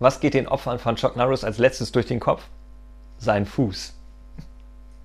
Was geht den Opfern von Chuck Norris als letztes durch den Kopf? Sein Fuß.